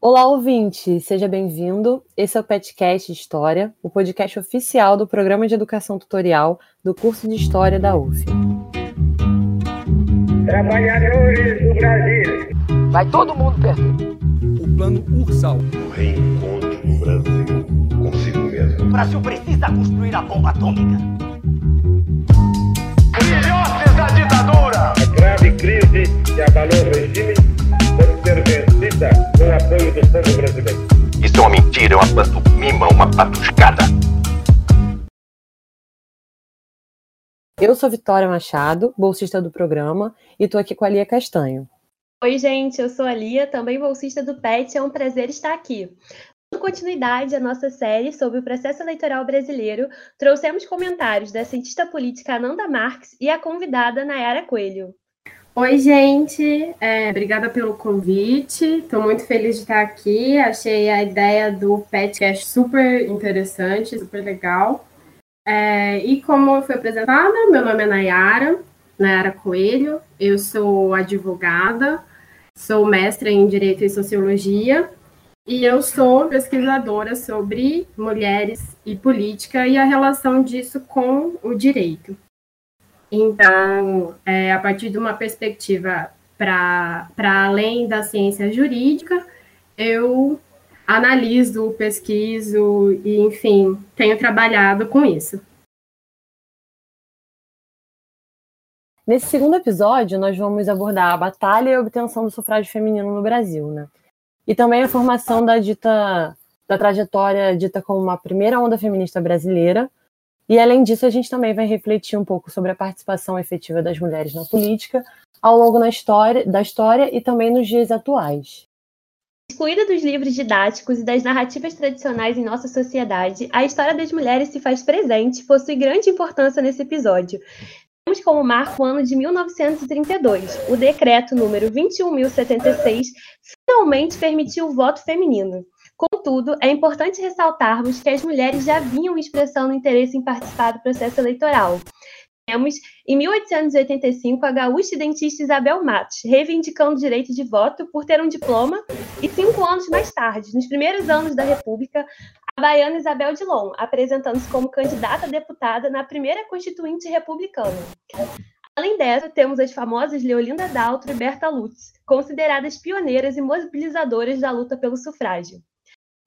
Olá, ouvinte! Seja bem-vindo. Esse é o Petcast História, o podcast oficial do Programa de Educação Tutorial do curso de História da UF. Trabalhadores do Brasil. Vai todo mundo perder. O plano Ursal. O reencontro do Brasil consigo mesmo. O Brasil precisa construir a bomba atômica. Filhotes da ditadura. A grave crise que abalou o regime pode ser com o apoio do povo brasileiro. Isso é uma mentira, é uma pantomima, uma patuscada. Eu sou Vitória Machado, bolsista do programa, e estou aqui com a Lia Castanho. Oi, gente, eu sou a Lia, também bolsista do PET, é um prazer estar aqui. Dando continuidade à nossa série sobre o processo eleitoral brasileiro, trouxemos comentários da cientista política Ananda Marques e a convidada Nayara Coelho. Oi, gente, é, obrigada pelo convite. Estou muito feliz de estar aqui. Achei a ideia do podcast super interessante, super legal. É, e como foi apresentada, meu nome é Nayara, Nayara Coelho. Eu sou advogada, sou mestra em Direito e Sociologia e eu sou pesquisadora sobre mulheres e política e a relação disso com o direito. Então, é, a partir de uma perspectiva para além da ciência jurídica, eu analiso, pesquiso e, enfim, tenho trabalhado com isso. Nesse segundo episódio, nós vamos abordar a batalha e a obtenção do sufrágio feminino no Brasil, né? E também a formação da dita da trajetória dita como uma primeira onda feminista brasileira, e além disso, a gente também vai refletir um pouco sobre a participação efetiva das mulheres na política ao longo na história, da história e também nos dias atuais. Excluída dos livros didáticos e das narrativas tradicionais em nossa sociedade, a história das mulheres se faz presente possui grande importância nesse episódio. Temos como marco o ano de 1932. O decreto número 21.076 finalmente permitiu o voto feminino. Contudo, é importante ressaltarmos que as mulheres já vinham expressando interesse em participar do processo eleitoral. Temos, em 1885, a gaúcha dentista Isabel Matos, reivindicando o direito de voto por ter um diploma, e cinco anos mais tarde, nos primeiros anos da República, a baiana Isabel Dilon, apresentando-se como candidata a deputada na primeira Constituinte Republicana. Além dessa, temos as famosas Leolinda Daltro e Berta Lutz, consideradas pioneiras e mobilizadoras da luta pelo sufrágio.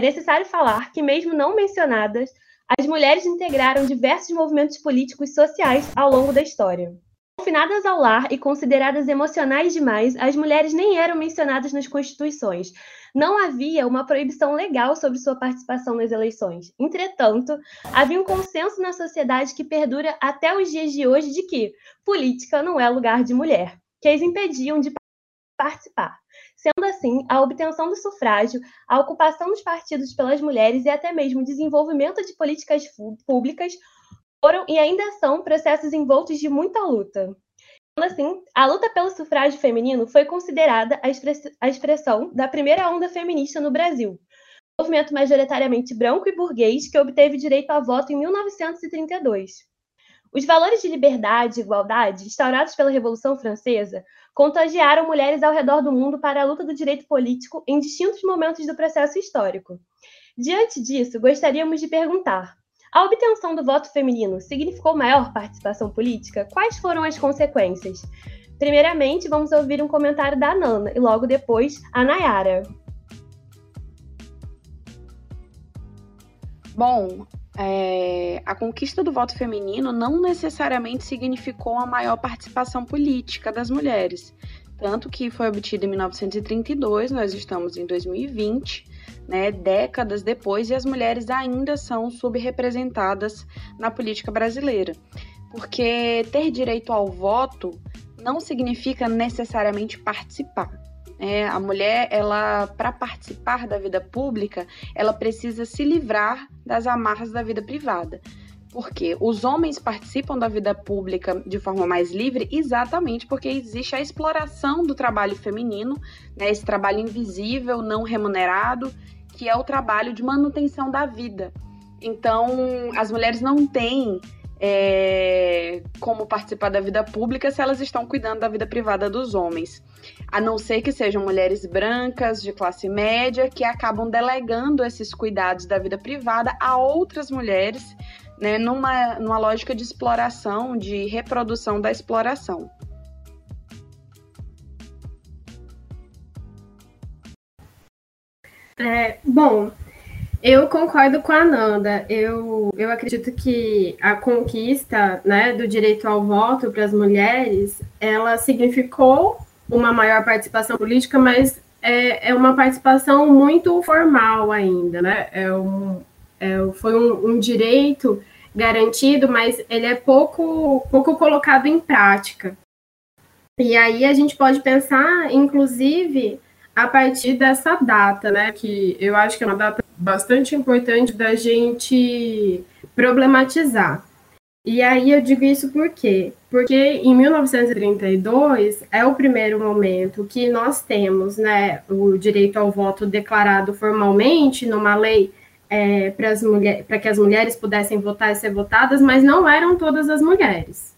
É necessário falar que, mesmo não mencionadas, as mulheres integraram diversos movimentos políticos e sociais ao longo da história. Confinadas ao lar e consideradas emocionais demais, as mulheres nem eram mencionadas nas constituições. Não havia uma proibição legal sobre sua participação nas eleições. Entretanto, havia um consenso na sociedade que perdura até os dias de hoje de que política não é lugar de mulher, que as impediam de participar. Sendo assim, a obtenção do sufrágio, a ocupação dos partidos pelas mulheres e até mesmo o desenvolvimento de políticas públicas foram e ainda são processos envoltos de muita luta. Assim, a luta pelo sufrágio feminino foi considerada a expressão da primeira onda feminista no Brasil, movimento majoritariamente branco e burguês que obteve direito a voto em 1932. Os valores de liberdade e igualdade, instaurados pela Revolução Francesa, contagiaram mulheres ao redor do mundo para a luta do direito político em distintos momentos do processo histórico. Diante disso, gostaríamos de perguntar: a obtenção do voto feminino significou maior participação política? Quais foram as consequências? Primeiramente, vamos ouvir um comentário da Nana e logo depois a Nayara. Bom, é, a conquista do voto feminino não necessariamente significou a maior participação política das mulheres, tanto que foi obtida em 1932, nós estamos em 2020, né, décadas depois, e as mulheres ainda são subrepresentadas na política brasileira. Porque ter direito ao voto não significa necessariamente participar. É, a mulher, ela, para participar da vida pública, ela precisa se livrar das amarras da vida privada. Porque os homens participam da vida pública de forma mais livre exatamente porque existe a exploração do trabalho feminino, né, esse trabalho invisível, não remunerado, que é o trabalho de manutenção da vida. Então, as mulheres não têm é, como participar da vida pública se elas estão cuidando da vida privada dos homens. A não ser que sejam mulheres brancas de classe média que acabam delegando esses cuidados da vida privada a outras mulheres, né, numa, numa lógica de exploração, de reprodução da exploração. É, bom, eu concordo com a Nanda. Eu, eu acredito que a conquista né, do direito ao voto para as mulheres, ela significou uma maior participação política, mas é, é uma participação muito formal ainda, né? É um, é, foi um, um direito garantido, mas ele é pouco, pouco colocado em prática. E aí a gente pode pensar, inclusive, a partir dessa data, né? Que eu acho que é uma data bastante importante da gente problematizar. E aí eu digo isso por quê? Porque em 1932 é o primeiro momento que nós temos né, o direito ao voto declarado formalmente numa lei é, para que as mulheres pudessem votar e ser votadas, mas não eram todas as mulheres.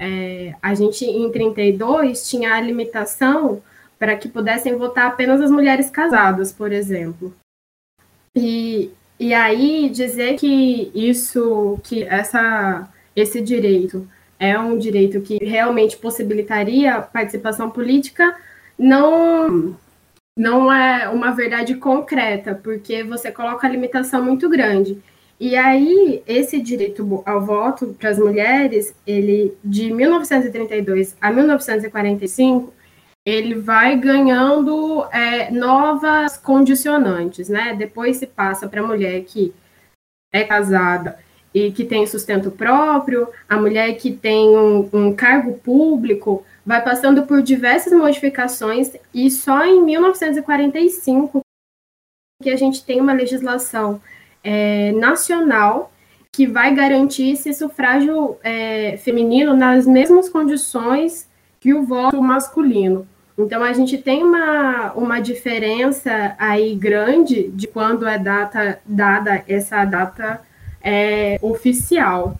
É, a gente, em 32, tinha a limitação para que pudessem votar apenas as mulheres casadas, por exemplo. E, e aí dizer que isso, que essa, esse direito é um direito que realmente possibilitaria participação política, não não é uma verdade concreta, porque você coloca a limitação muito grande. E aí, esse direito ao voto para as mulheres, ele de 1932 a 1945, ele vai ganhando é, novas condicionantes, né? Depois se passa para a mulher que é casada e que tem sustento próprio, a mulher que tem um, um cargo público, vai passando por diversas modificações e só em 1945 que a gente tem uma legislação é, nacional que vai garantir esse sufrágio é, feminino nas mesmas condições que o voto masculino. Então, a gente tem uma, uma diferença aí grande de quando é data, dada essa data é, oficial.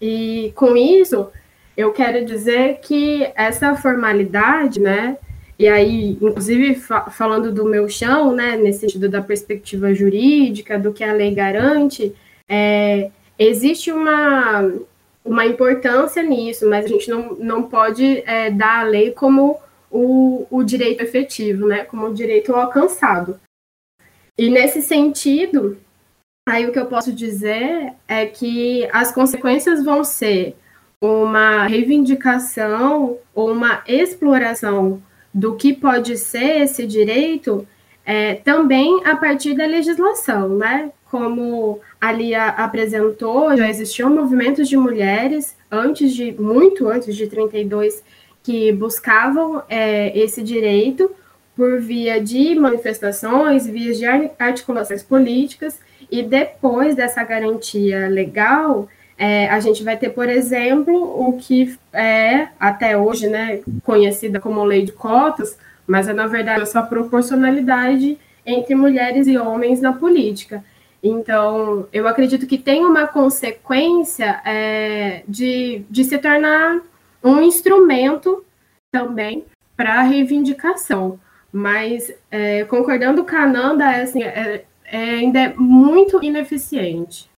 E com isso, eu quero dizer que essa formalidade, né, e aí, inclusive, fa falando do meu chão, né, nesse sentido da perspectiva jurídica, do que a lei garante, é, existe uma, uma importância nisso, mas a gente não, não pode é, dar a lei como o, o direito efetivo, né, como o direito alcançado. E nesse sentido, aí o que eu posso dizer é que as consequências vão ser uma reivindicação ou uma exploração do que pode ser esse direito é, também a partir da legislação, né? Como a Lia apresentou, já existiam movimentos de mulheres antes de, muito antes de 32, que buscavam é, esse direito por via de manifestações, vias de articulações políticas, e depois dessa garantia legal, é, a gente vai ter, por exemplo, o que é até hoje né, conhecida como lei de cotas, mas é na verdade essa proporcionalidade entre mulheres e homens na política. Então, eu acredito que tem uma consequência é, de, de se tornar um instrumento também para reivindicação. Mas é, concordando com a Nanda, é, assim, é, é ainda é muito ineficiente.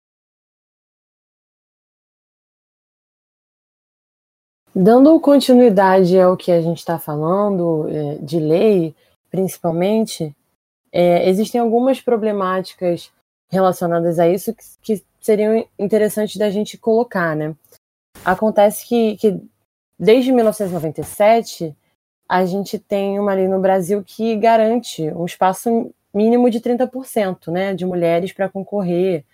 Dando continuidade ao que a gente está falando, é, de lei, principalmente, é, existem algumas problemáticas relacionadas a isso que, que, seriam interessantes da gente colocar, né? Acontece que, que Desde 1997, a gente tem uma lei no Brasil que garante um espaço mínimo de 30% né, de mulheres para concorrer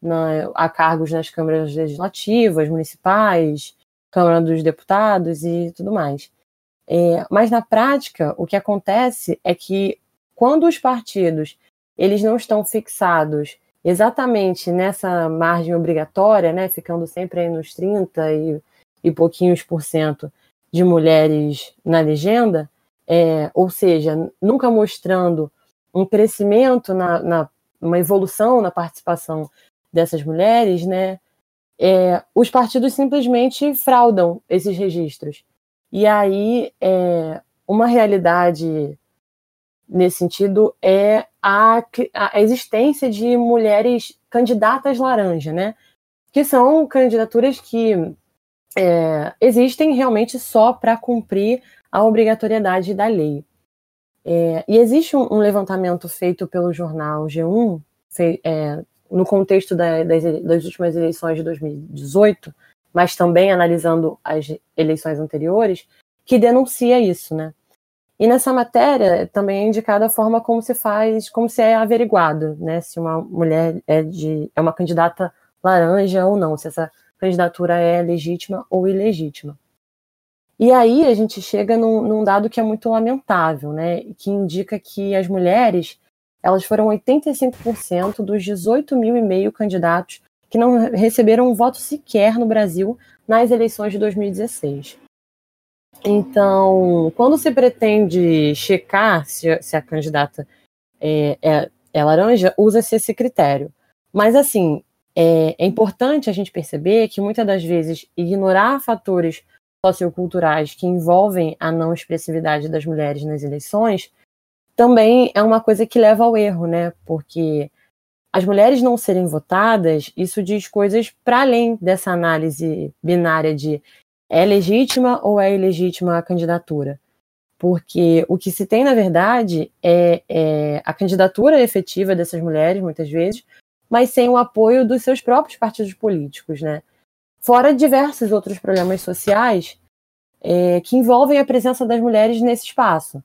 na, a cargos nas câmaras legislativas, municipais, Câmara dos Deputados e tudo mais. É, mas na prática, o que acontece é que quando os partidos eles não estão fixados exatamente nessa margem obrigatória, né, ficando sempre aí nos 30 e e pouquinhos por cento de mulheres na legenda, é, ou seja, nunca mostrando um crescimento, na, na, uma evolução na participação dessas mulheres, né? é, os partidos simplesmente fraudam esses registros. E aí, é, uma realidade nesse sentido é a, a existência de mulheres candidatas laranja, né? Que são candidaturas que é, existem realmente só para cumprir a obrigatoriedade da lei. É, e existe um, um, levantamento feito pelo jornal G1, fei, é, no contexto da, das, das, últimas eleições de 2018, mas também analisando as eleições anteriores, que denuncia isso, né? E nessa matéria também é indicada a forma como se faz, como se é averiguado, né? Se uma mulher é, de, é uma candidata laranja ou não, se essa candidatura é legítima ou ilegítima. E aí a gente chega num, num, dado que é muito lamentável, né? Que indica que as mulheres elas foram 85% dos 18 mil e meio candidatos que não receberam um voto sequer no Brasil nas eleições de 2016. Então, quando se pretende checar se, se a candidata é, é, é laranja, usa-se esse critério. Mas, assim, é, é, importante a gente perceber que muitas das vezes ignorar fatores socioculturais que envolvem a não expressividade das mulheres nas eleições também é uma coisa que leva ao erro, né? Porque as mulheres não serem votadas, isso diz coisas para além dessa análise binária de é legítima ou é ilegítima a candidatura. Porque o que se tem, na verdade, é, é a candidatura efetiva dessas mulheres, muitas vezes, mas sem o apoio dos seus próprios partidos políticos, né? fora diversos outros problemas sociais é, que envolvem a presença das mulheres nesse espaço.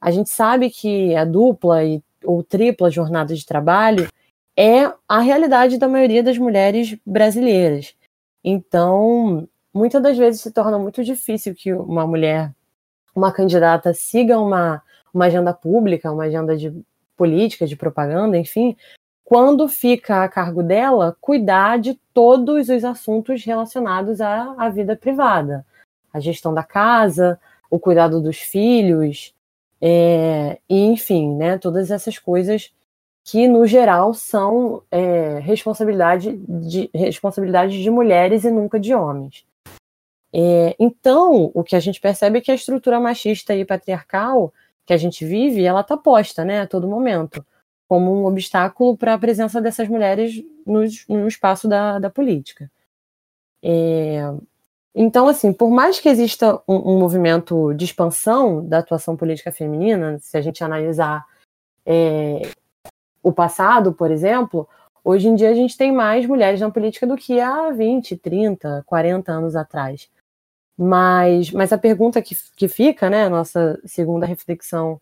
A gente sabe que a dupla e, ou tripla jornada de trabalho é a realidade da maioria das mulheres brasileiras. Então, muitas das vezes se torna muito difícil que uma mulher, uma candidata, siga uma, uma agenda pública, uma agenda de política, de propaganda, enfim, quando fica a cargo dela cuidar de todos os assuntos relacionados à, à vida privada, a gestão da casa, o cuidado dos filhos, é, e enfim, né, todas essas coisas que no geral são é, responsabilidade de responsabilidade de mulheres e nunca de homens. É, então, o que a gente percebe é que a estrutura machista e patriarcal que a gente vive, ela está posta, né, a todo momento como um obstáculo para a presença dessas mulheres no, no espaço da, da política. É, então, assim, por mais que exista um, um, movimento de expansão da atuação política feminina, se a gente analisar é, o passado, por exemplo, hoje em dia a gente tem mais mulheres na política do que há 20, 30, 40 anos atrás. Mas, mas a pergunta que, que fica, né, nossa segunda reflexão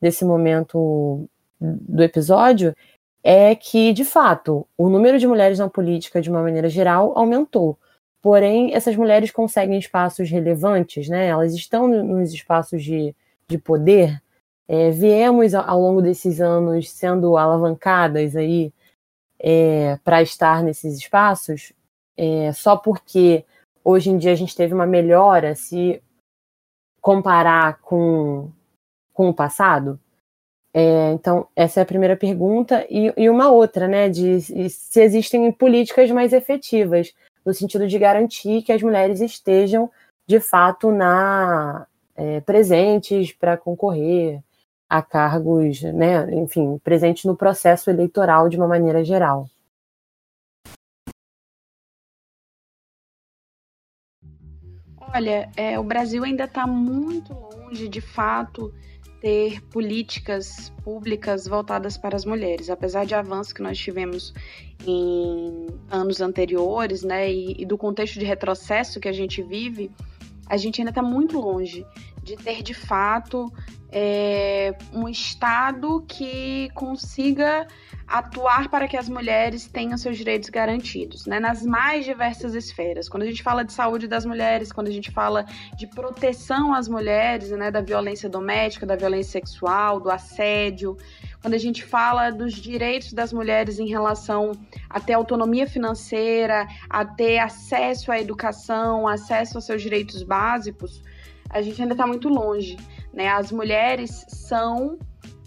desse momento do episódio é que, de fato, o número de mulheres na política, de uma maneira geral, aumentou. Porém, essas mulheres conseguem espaços relevantes, né? Elas estão nos espaços de, de poder. É, viemos ao longo desses anos sendo alavancadas aí é, para estar nesses espaços, é, só porque hoje em dia a gente teve uma melhora se comparar com, com o passado. É, então, essa é a primeira pergunta. E, e, uma outra, né, de se existem políticas mais efetivas, no sentido de garantir que as mulheres estejam, de fato, na é, presentes para concorrer a cargos, né, enfim, presentes no processo eleitoral de uma maneira geral. Olha, é, o Brasil ainda está muito longe, de fato, ter políticas públicas voltadas para as mulheres. Apesar de avanços que nós tivemos em anos anteriores, né, e, e do contexto de retrocesso que a gente vive, a gente ainda está muito longe de ter de fato é, um Estado que consiga atuar para que as mulheres tenham seus direitos garantidos, né, nas mais diversas esferas. Quando a gente fala de saúde das mulheres, quando a gente fala de proteção às mulheres, né, da violência doméstica, da violência sexual, do assédio, quando a gente fala dos direitos das mulheres em relação a ter autonomia financeira, a ter acesso à educação, acesso aos seus direitos básicos, a gente ainda está muito longe. Né? As mulheres são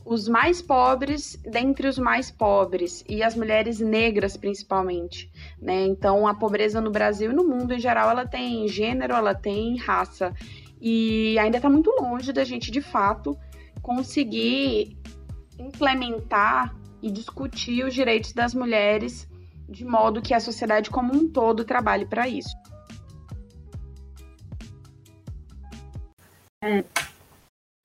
os mais pobres dentre os mais pobres e as mulheres negras principalmente, né? Então a pobreza no Brasil e no mundo em geral ela tem gênero, ela tem raça e ainda está muito longe da gente de fato conseguir implementar e discutir os direitos das mulheres de modo que a sociedade como um todo trabalhe para isso. É.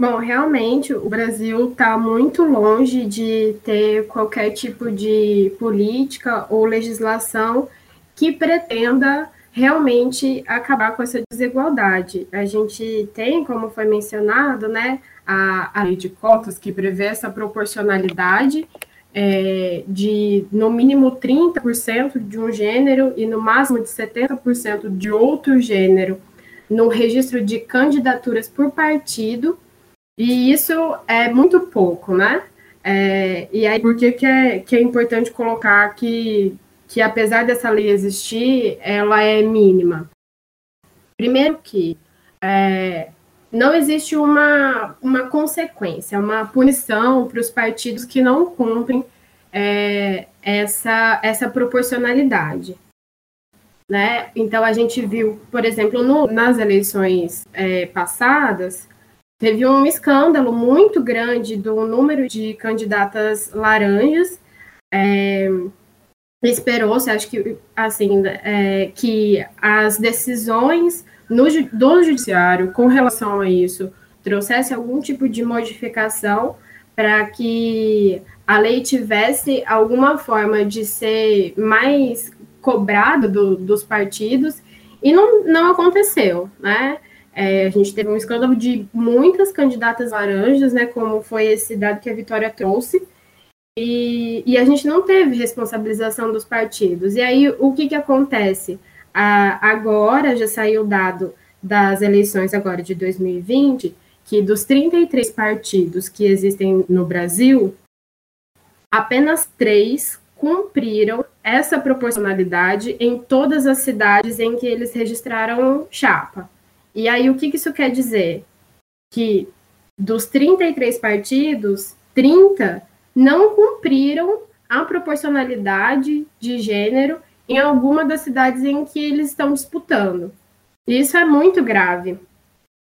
Bom, realmente o Brasil está muito longe de ter qualquer tipo de política ou legislação que pretenda realmente acabar com essa desigualdade. A gente tem, como foi mencionado, né, a, a lei de cotas que prevê essa proporcionalidade é, de no mínimo 30% de um gênero e no máximo de 70% de outro gênero no registro de candidaturas por partido, e isso é muito pouco, né? É, e aí, por que, que, é, que é importante colocar que, que, apesar dessa lei existir, ela é mínima? Primeiro que é, não existe uma, uma consequência, uma punição para os partidos que não cumprem é, essa, essa proporcionalidade. Né? Então, a gente viu, por exemplo, no, nas eleições é, passadas, teve um escândalo muito grande do número de candidatas laranjas. É, Esperou-se, acho que, assim, é, que as decisões no, do judiciário com relação a isso trouxesse algum tipo de modificação para que a lei tivesse alguma forma de ser mais cobrado do, dos partidos e não, não aconteceu, né? É, a gente teve um escândalo de muitas candidatas laranjas, né? Como foi esse dado que a Vitória trouxe, e, e a gente não teve responsabilização dos partidos. E aí o que, que acontece? Agora já saiu o dado das eleições agora de 2020 que dos 33 partidos que existem no Brasil, apenas três cumpriram essa proporcionalidade em todas as cidades em que eles registraram chapa. E aí, o que isso quer dizer? Que dos 33 partidos, 30 não cumpriram a proporcionalidade de gênero em alguma das cidades em que eles estão disputando. Isso é muito grave.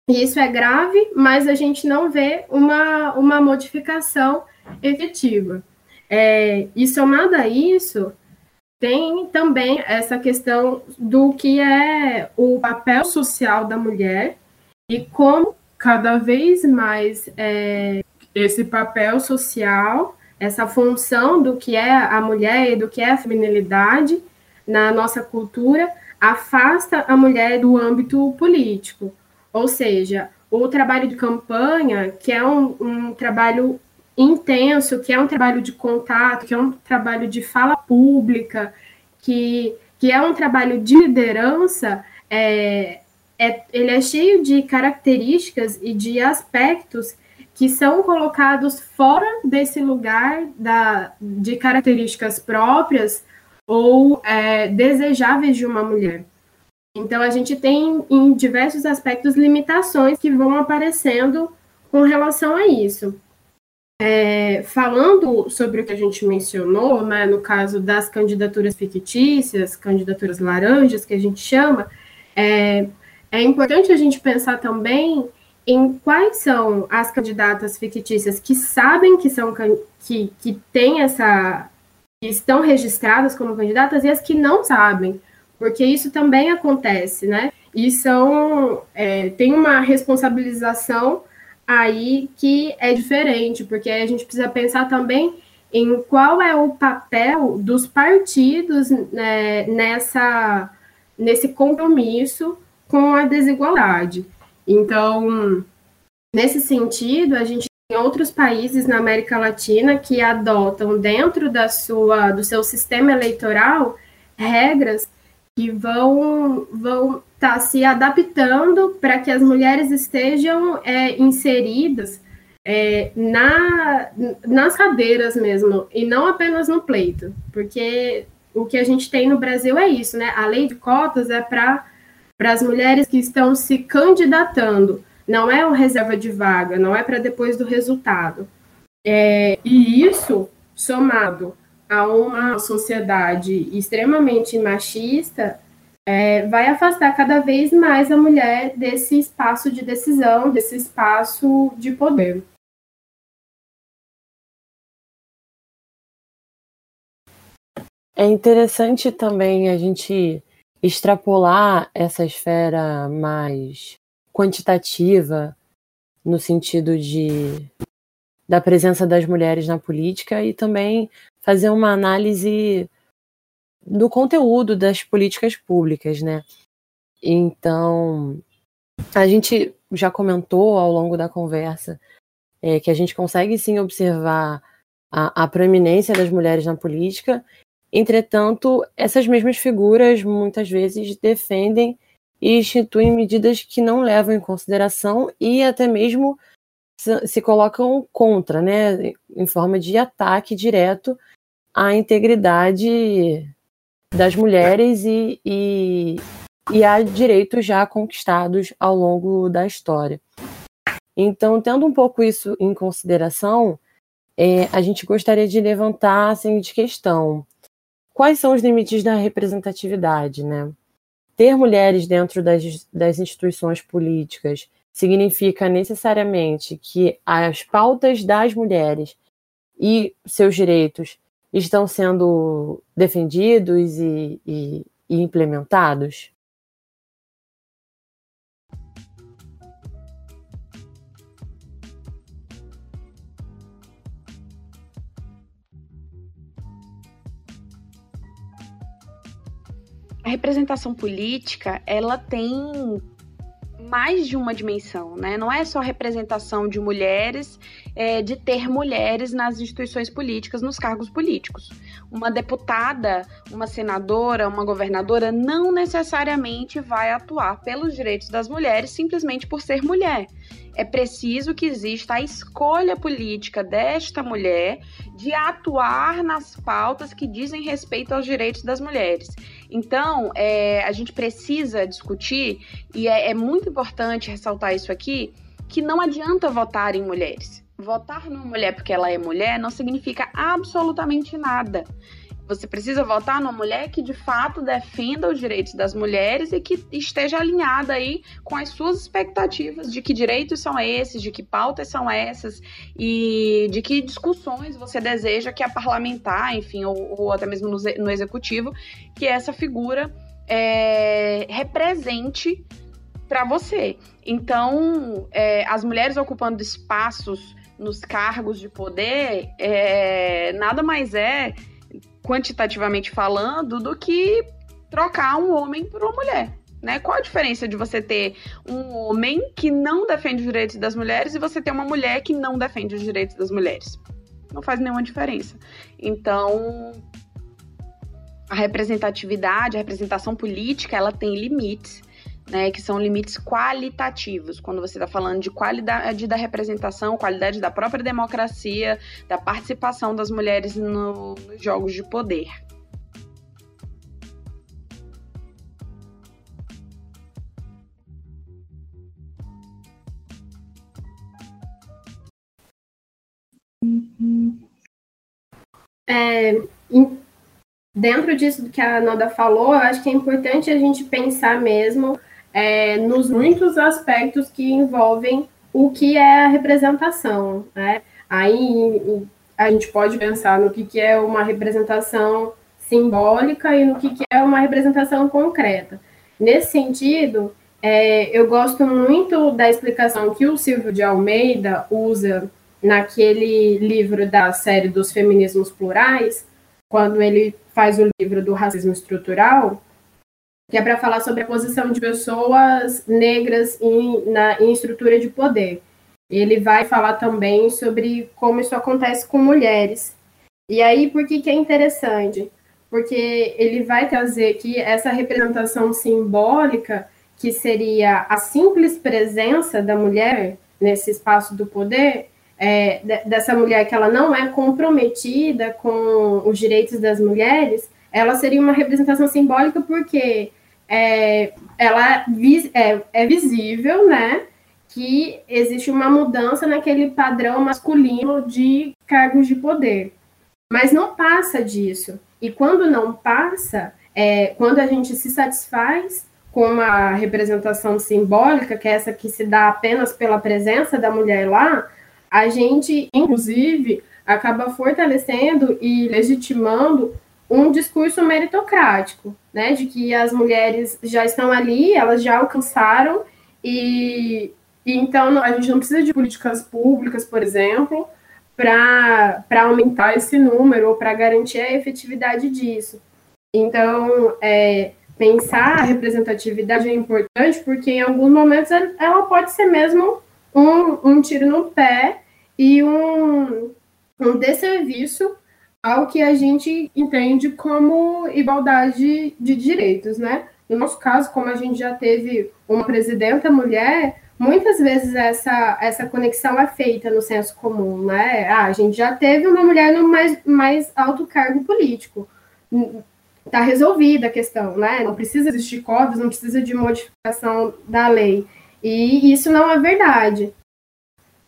Isso é grave, mas a gente não vê uma, uma modificação efetiva. É, e somado a isso, tem também essa questão do que é o papel social da mulher e como cada vez mais é, esse papel social, essa função do que é a mulher e do que é a feminilidade na nossa cultura afasta a mulher do âmbito político. Ou seja, o trabalho de campanha, que é um, um trabalho intenso, que é um trabalho de contato, que é um trabalho de fala pública, que, que é um trabalho de liderança, é, é, ele é cheio de características e de aspectos que são colocados fora desse lugar da, de características próprias ou é, desejáveis de uma mulher. Então, a gente tem, em diversos aspectos, limitações que vão aparecendo com relação a isso. É, falando sobre o que a gente mencionou, né, no caso das candidaturas fictícias, candidaturas laranjas, que a gente chama, é, é importante a gente pensar também em quais são as candidatas fictícias que sabem que são que, que têm essa que estão registradas como candidatas e as que não sabem, porque isso também acontece, né? E são é, tem uma responsabilização aí que é diferente, porque a gente precisa pensar também em qual é o papel dos partidos né, nessa, nesse compromisso com a desigualdade. Então, nesse sentido, a gente tem outros países na América Latina que adotam dentro da sua, do seu sistema eleitoral regras que vão, vão está se adaptando para que as mulheres estejam é, inseridas é, na, nas cadeiras mesmo, e não apenas no pleito, porque o que a gente tem no Brasil é isso, né? A lei de cotas é para as mulheres que estão se candidatando, não é uma reserva de vaga, não é para depois do resultado. É, e isso, somado a uma sociedade extremamente machista, é, vai afastar cada vez mais a mulher desse espaço de decisão, desse espaço de poder. É interessante também a gente extrapolar essa esfera mais quantitativa no sentido de da presença das mulheres na política e também fazer uma análise do conteúdo das políticas públicas, né? Então, a gente já comentou ao longo da conversa é, que a gente consegue sim observar a, a proeminência das mulheres na política, entretanto, essas mesmas figuras muitas vezes defendem e instituem medidas que não levam em consideração e até mesmo se colocam contra, né, em forma de ataque direto à integridade das mulheres e, e, e a direitos já conquistados ao longo da história. Então, tendo um pouco isso em consideração, é, a gente gostaria de levantar a seguinte questão: quais são os limites da representatividade, né? Ter mulheres dentro das, das instituições políticas significa necessariamente que as pautas das mulheres e seus direitos estão sendo defendidos e, e, e implementados? A representação política, ela tem mais de uma dimensão, né? Não é só representação de mulheres, é, de ter mulheres nas instituições políticas, nos cargos políticos. Uma deputada, uma senadora, uma governadora não necessariamente vai atuar pelos direitos das mulheres simplesmente por ser mulher. É preciso que exista a escolha política desta mulher de atuar nas pautas que dizem respeito aos direitos das mulheres. Então, é, a gente precisa discutir, e é, é muito importante ressaltar isso aqui, que não adianta votar em mulheres. Votar numa mulher porque ela é mulher não significa absolutamente nada. Você precisa votar numa mulher que de fato defenda os direitos das mulheres e que esteja alinhada aí com as suas expectativas de que direitos são esses, de que pautas são essas e de que discussões você deseja que a parlamentar, enfim, ou, ou até mesmo no, no, executivo, que essa figura é, represente para você. Então, é, as mulheres ocupando espaços nos cargos de poder é, nada mais é quantitativamente falando, do que trocar um homem por uma mulher. Né? Qual a diferença de você ter um homem que não defende os direitos das mulheres e você ter uma mulher que não defende os direitos das mulheres? Não faz nenhuma diferença. Então, a representatividade, a representação política, ela tem limites né, que são limites qualitativos, quando você está falando de qualidade da representação, qualidade da própria democracia, da participação das mulheres no, nos jogos de poder. É, dentro disso que a Noda falou, eu acho que é importante a gente pensar mesmo é, nos muitos aspectos que envolvem o que é a representação. Né? Aí a gente pode pensar no que, que é uma representação simbólica e no que, que é uma representação concreta. Nesse sentido, é, eu gosto muito da explicação que o Silvio de Almeida usa naquele livro da série dos feminismos plurais, quando ele faz o livro do racismo estrutural, que é para falar sobre a posição de pessoas negras em, na, em estrutura de poder. Ele vai falar também sobre como isso acontece com mulheres. E aí, por que, que é interessante? Porque ele vai trazer que essa representação simbólica, que seria a simples presença da mulher nesse espaço do poder, é, dessa mulher que ela não é comprometida com os direitos das mulheres, ela seria uma representação simbólica porque é, ela é, é visível, né? que existe uma mudança naquele padrão masculino de cargos de poder. Mas não passa disso. E quando não passa, é, quando a gente se satisfaz com uma representação simbólica, que é essa que se dá apenas pela presença da mulher lá, a gente, inclusive, acaba fortalecendo e legitimando um discurso meritocrático, né, de que as mulheres já estão ali, elas já alcançaram e, e então a gente não precisa de políticas públicas, por exemplo, para aumentar esse número ou para garantir a efetividade disso. Então, é, pensar a representatividade é importante porque em alguns momentos ela pode ser mesmo um, um tiro no pé e um, um desserviço ao que a gente entende como igualdade de direitos, né? No nosso caso, como a gente já teve uma presidenta mulher, muitas vezes essa, essa conexão é feita no senso comum, né? Ah, a gente já teve uma mulher no mais, mais alto cargo político. Está resolvida a questão, né? Não precisa existir cotas, não precisa de modificação da lei. E isso não é verdade.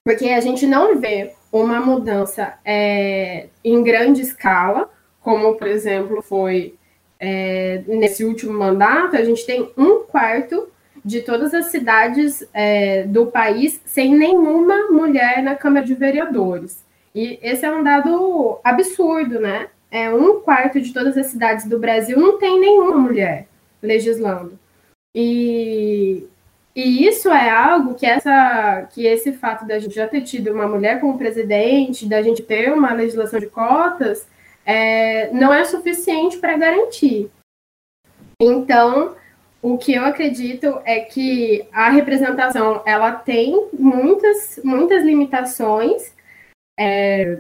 Porque a gente não vê uma mudança é, em grande escala, como, por exemplo, foi é, nesse último mandato, a gente tem um quarto de todas as cidades é, do país sem nenhuma mulher na Câmara de Vereadores. E esse é um dado absurdo, né? É um quarto de todas as cidades do Brasil não tem nenhuma mulher legislando. E e isso é algo que essa que esse fato da gente já ter tido uma mulher como presidente, da gente ter uma legislação de cotas, é, não é suficiente para garantir. Então, o que eu acredito é que a representação ela tem muitas muitas limitações, é,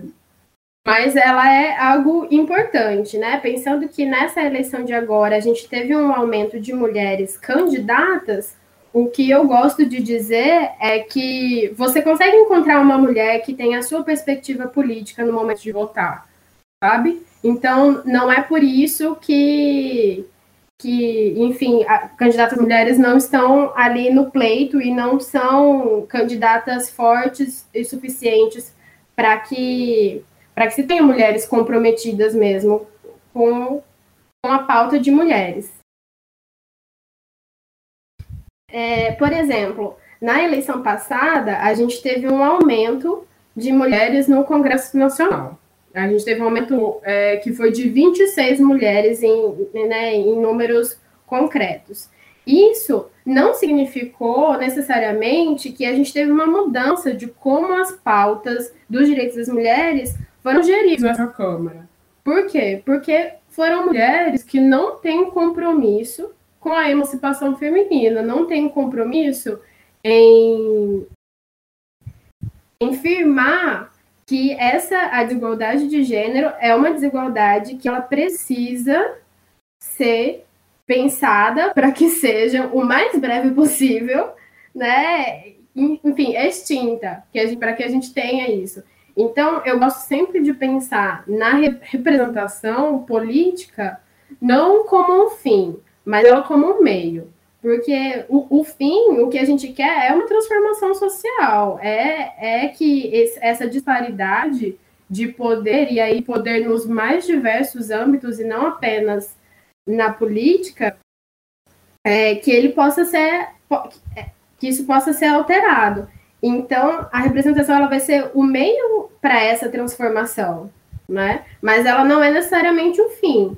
mas ela é algo importante, né? Pensando que nessa eleição de agora a gente teve um aumento de mulheres candidatas o que eu gosto de dizer é que você consegue encontrar uma mulher que tem a sua perspectiva política no momento de votar, sabe? Então, não é por isso que, que enfim, candidatas mulheres não estão ali no pleito e não são candidatas fortes e suficientes para que, que se tenha mulheres comprometidas mesmo com, com a pauta de mulheres. É, por exemplo, na eleição passada, a gente teve um aumento de mulheres no Congresso Nacional. A gente teve um aumento é, que foi de 26 mulheres em, né, em números concretos. Isso não significou necessariamente que a gente teve uma mudança de como as pautas dos direitos das mulheres foram geridas nessa Câmara. Por quê? Porque foram mulheres que não têm compromisso com a emancipação feminina, não tem compromisso em, em firmar que essa a desigualdade de gênero é uma desigualdade que ela precisa ser pensada para que seja o mais breve possível, né? Enfim, extinta, que para que a gente tenha isso. Então, eu gosto sempre de pensar na representação política não como um fim, mas ela como um meio. Porque o, o fim, o que a gente quer é uma transformação social, é, é que esse, essa disparidade de poder, e aí poder nos mais diversos âmbitos e não apenas na política, é, que ele possa ser, que isso possa ser alterado. Então, a representação ela vai ser o meio para essa transformação, né? Mas ela não é necessariamente o fim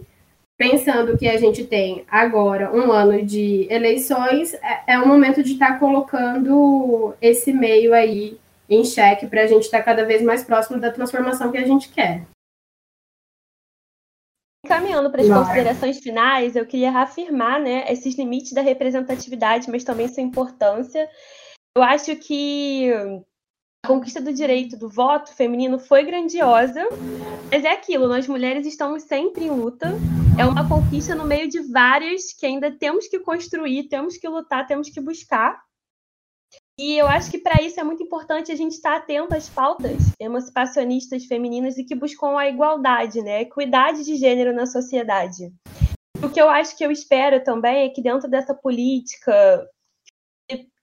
pensando que a gente tem agora um ano de eleições, é, é o momento de estar tá colocando esse meio aí em xeque para a gente estar tá cada vez mais próximo da transformação que a gente quer. Caminhando para as considerações finais, eu queria reafirmar né, esses limites da representatividade, mas também sua importância. Eu acho que a conquista do direito do voto feminino foi grandiosa, mas é aquilo, nós mulheres estamos sempre em luta. É uma conquista no meio de várias que ainda temos que construir, temos que lutar, temos que buscar. E eu acho que para isso é muito importante a gente estar atento às pautas emancipacionistas femininas e que buscam a igualdade, né? A equidade de gênero na sociedade. O que eu acho que eu espero também é que dentro dessa política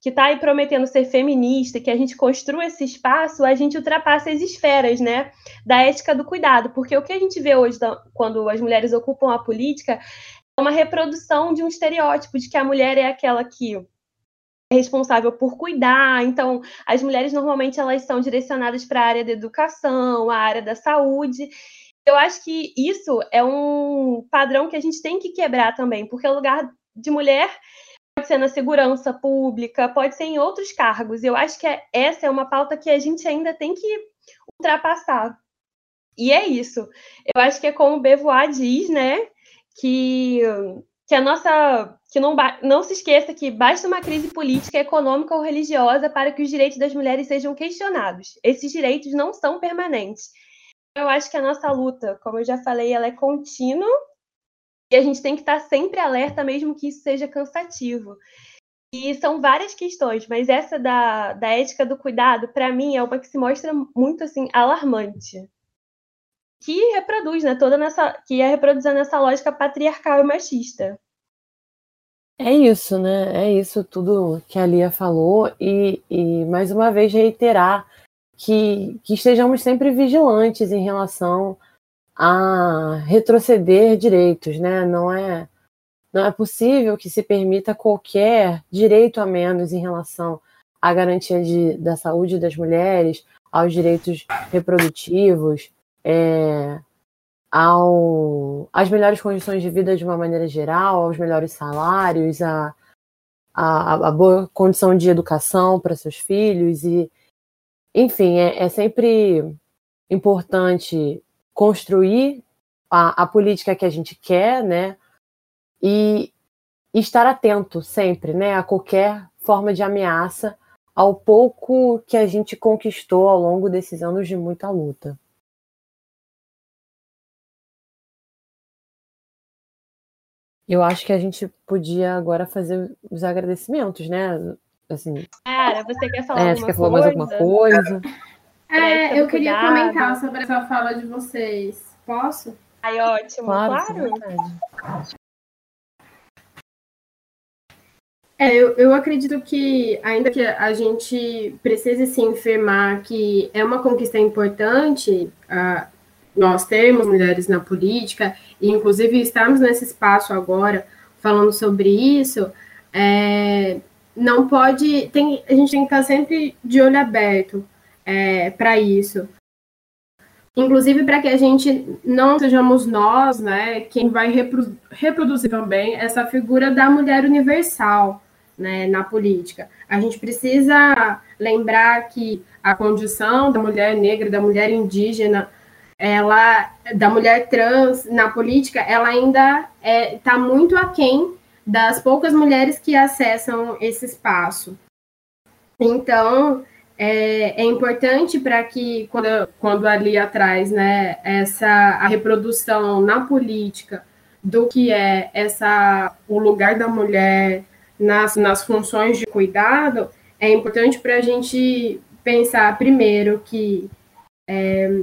que está aí prometendo ser feminista, que a gente construa esse espaço, a gente ultrapassa as esferas, né, da ética do cuidado, porque o que a gente vê hoje quando as mulheres ocupam a política é uma reprodução de um estereótipo de que a mulher é aquela que é responsável por cuidar. Então, as mulheres normalmente elas são direcionadas para a área da educação, a área da saúde. Eu acho que isso é um padrão que a gente tem que quebrar também, porque o lugar de mulher pode ser na segurança pública, pode ser em outros cargos. Eu acho que é, essa é uma pauta que a gente ainda tem que ultrapassar. E é isso. Eu acho que é como o Bevois diz, né? Que, que a nossa. que não, não se esqueça que basta uma crise política, econômica ou religiosa para que os direitos das mulheres sejam questionados. Esses direitos não são permanentes. Eu acho que a nossa luta, como eu já falei, ela é contínua e a gente tem que estar sempre alerta, mesmo que isso seja cansativo. E são várias questões, mas essa da, da ética do cuidado, para mim, é uma que se mostra muito assim alarmante. Que reproduz, né, toda nessa. que é reproduzindo essa lógica patriarcal e machista. É isso, né? É isso tudo que a Lia falou, e, e mais uma vez reiterar que, que estejamos sempre vigilantes em relação a retroceder direitos, né? Não é não é possível que se permita qualquer direito a menos em relação à garantia de, da saúde das mulheres, aos direitos reprodutivos, é, ao, às melhores condições de vida de uma maneira geral, aos melhores salários, a, a, a boa condição de educação para seus filhos e, enfim, é, é sempre importante construir a, a política que a gente quer, né? E, e estar atento sempre, né, a qualquer forma de ameaça ao pouco que a gente conquistou ao longo desses anos de muita luta. Eu acho que a gente podia agora fazer os agradecimentos, né? Assim, Cara, você quer falar é, você quer falar coisa? mais alguma coisa? É, eu queria cuidado. comentar sobre essa fala de vocês. Posso? Ai, ótimo, Claro, claro. É, eu, eu acredito que, ainda que a gente precise se afirmar que é uma conquista importante ah, nós termos mulheres na política, e inclusive estarmos nesse espaço agora falando sobre isso, é, não pode. Tem, a gente tem que estar sempre de olho aberto é, para isso. Inclusive para que a gente não sejamos nós, né, quem vai repro- reproduzir também essa figura da mulher universal, né, na política. A gente precisa lembrar que a condição da mulher negra, da mulher indígena, ela, da mulher trans na política, ela ainda está muito aquém das poucas mulheres que acessam esse espaço. Então, é, é importante para que, quando, quando ali atrás, né, essa a reprodução na política do que é essa o lugar da mulher nas, nas funções de cuidado, é importante para a gente pensar primeiro que é,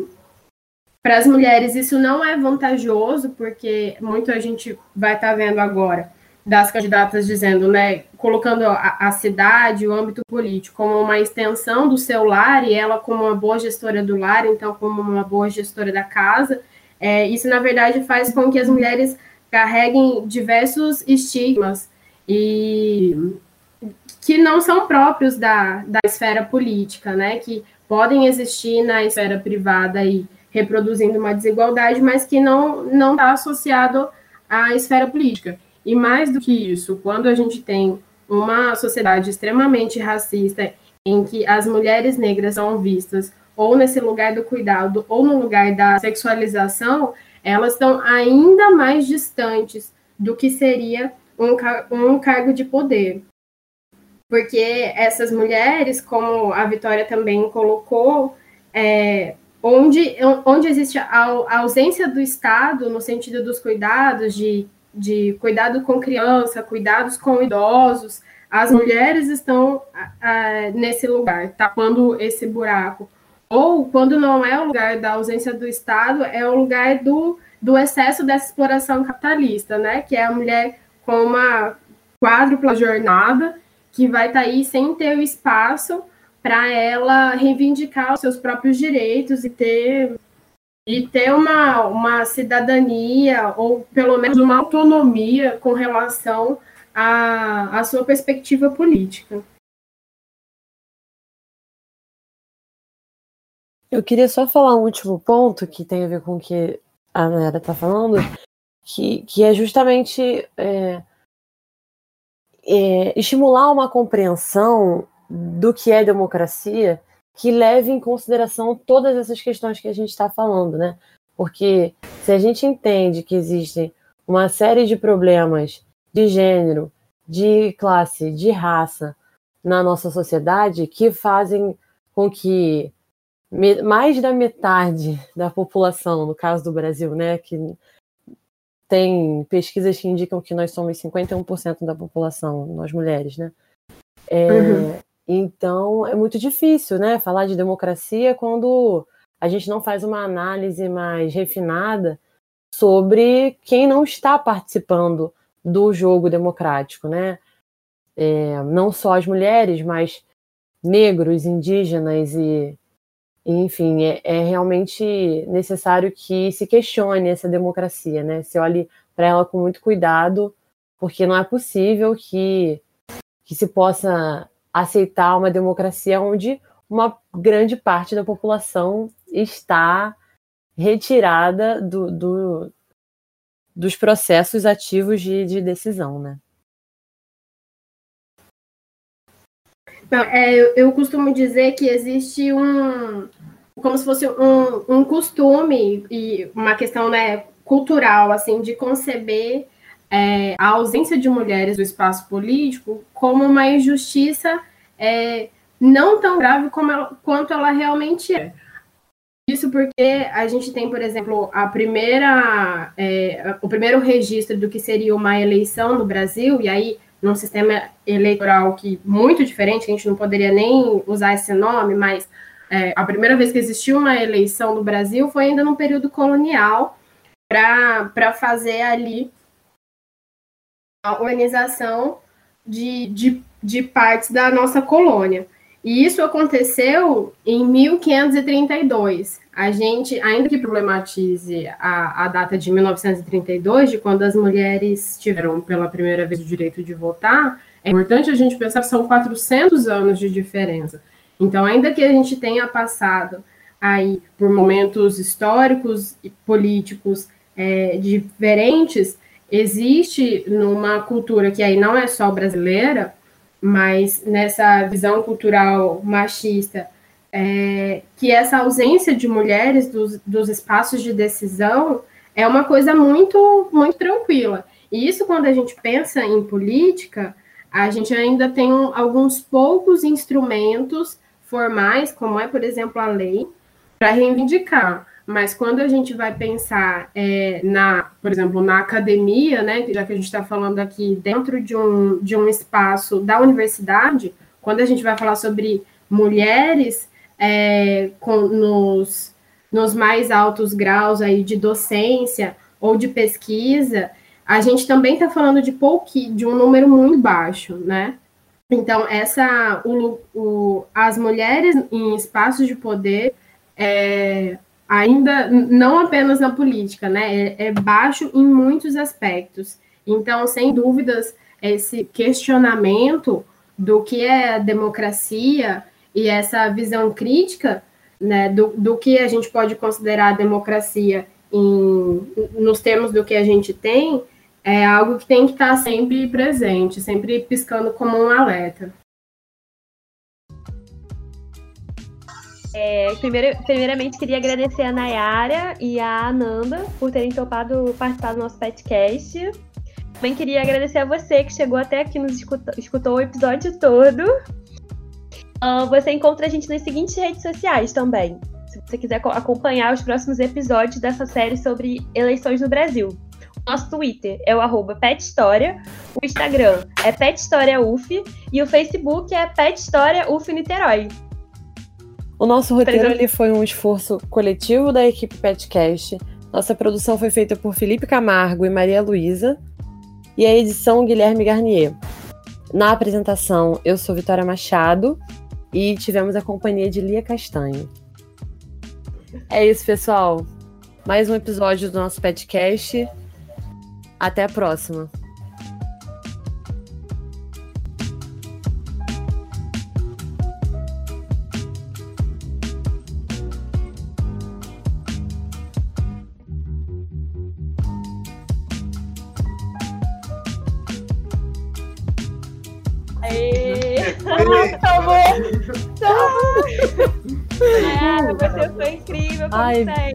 para as mulheres isso não é vantajoso, porque muito a gente vai estar vendo agora das candidatas dizendo, né, colocando a, a, cidade, o âmbito político, como uma extensão do seu lar e ela como uma boa gestora do lar, então como uma boa gestora da casa. É, isso, na verdade, faz com que as mulheres carreguem diversos estigmas e que não são próprios da, da esfera política, né, que podem existir na esfera privada e reproduzindo uma desigualdade, mas que não não está associado à esfera política. E mais do que isso, quando a gente tem uma sociedade extremamente racista, em que as mulheres negras são vistas ou nesse lugar do cuidado ou no lugar da sexualização, elas estão ainda mais distantes do que seria um, um cargo de poder. Porque essas mulheres, como a Vitória também colocou, é, onde, onde existe a, a ausência do Estado no sentido dos cuidados, de de cuidado com criança, cuidados com idosos, as mulheres estão nesse lugar, tapando esse buraco. Ou, quando não é o lugar da ausência do Estado, é o lugar do, do excesso dessa exploração capitalista, né? Que é a mulher com uma quádrupla jornada que vai estar tá aí sem ter o espaço para ela reivindicar os seus próprios direitos e ter e ter uma, uma cidadania ou pelo menos uma autonomia com relação à, à sua perspectiva política. Eu queria só falar um último ponto que tem a ver com o que a Nera está falando, que, que é justamente é, é, estimular uma compreensão do que é democracia que leve em consideração todas essas questões que a gente está falando, né? Porque se a gente entende que existem uma série de problemas de gênero, de classe, de raça na nossa sociedade que fazem com que mais da metade da população, no caso do Brasil, né, que tem pesquisas que indicam que nós somos 51% da população, nós mulheres, né? É, uhum. Então é muito difícil, né, falar de democracia quando a gente não faz uma análise mais refinada sobre quem não está participando do jogo democrático, né? É, não só as mulheres, mas negros, indígenas e, enfim, é, é, realmente necessário que se questione essa democracia, né? Se olhe para ela com muito cuidado, porque não é possível que, que se possa aceitar uma democracia onde uma grande parte da população está retirada do, do dos processos ativos de, de decisão, né? Não, é, eu, eu, costumo dizer que existe um, como se fosse um, um costume e uma questão né, cultural, assim, de conceber é, a ausência de mulheres do espaço político como uma injustiça é, não tão grave como ela, quanto ela realmente é. Isso porque a gente tem, por exemplo, a primeira, é, o primeiro registro do que seria uma eleição no Brasil, e aí num sistema eleitoral que muito diferente, que a gente não poderia nem usar esse nome, mas é, a primeira vez que existiu uma eleição no Brasil foi ainda no período colonial, para fazer ali a organização de, de, de partes da nossa colônia. E isso aconteceu em 1532. A gente, ainda que problematize a, a data de 1932, de quando as mulheres tiveram pela primeira vez o direito de votar, é importante a gente pensar que são 400 anos de diferença. Então, ainda que a gente tenha passado aí por momentos históricos e políticos é, diferentes, existe numa cultura que aí não é só brasileira, mas nessa visão cultural machista, é, que essa ausência de mulheres dos, dos espaços de decisão é uma coisa muito, muito tranquila. E isso, quando a gente pensa em política, a gente ainda tem um, alguns poucos instrumentos formais, como é, por exemplo, a lei, para reivindicar. Mas quando a gente vai pensar é, na, por exemplo, na academia, né, já que a gente está falando aqui dentro de um, de um espaço da universidade, quando a gente vai falar sobre mulheres é, com, nos, nos mais altos graus aí de docência ou de pesquisa, a gente também está falando de pouqui, de um número muito baixo, né? Então, essa, o, o, as mulheres em espaços de poder é, ainda não apenas na política, né? É, é, baixo em muitos aspectos. Então, sem dúvidas, esse questionamento do que é a democracia e essa visão crítica né, do, do que a gente pode considerar democracia em, nos termos do que a gente tem, é algo que tem que estar sempre presente, sempre piscando como um alerta. É, primeiramente, queria agradecer a Nayara e a Ananda por terem topado participar do nosso podcast. Também queria agradecer a você que chegou até aqui, nos escutou, escutou o episódio todo. Uh, você encontra a gente nas seguintes redes sociais também. Se você quiser acompanhar os próximos episódios dessa série sobre eleições no Brasil. Nosso Twitter é o arroba o Instagram é PetHistóriaUF e o Facebook é PetHistóriaUF Niterói. O nosso roteiro ali foi um esforço coletivo da equipe Petcast. Nossa produção foi feita por Felipe Camargo e Maria Luísa. E a edição Guilherme Garnier. Na apresentação, eu sou Vitória Machado e tivemos a companhia de Lia Castanho. É isso, pessoal. Mais um episódio do nosso podcast. Até a próxima. Bye. Bye.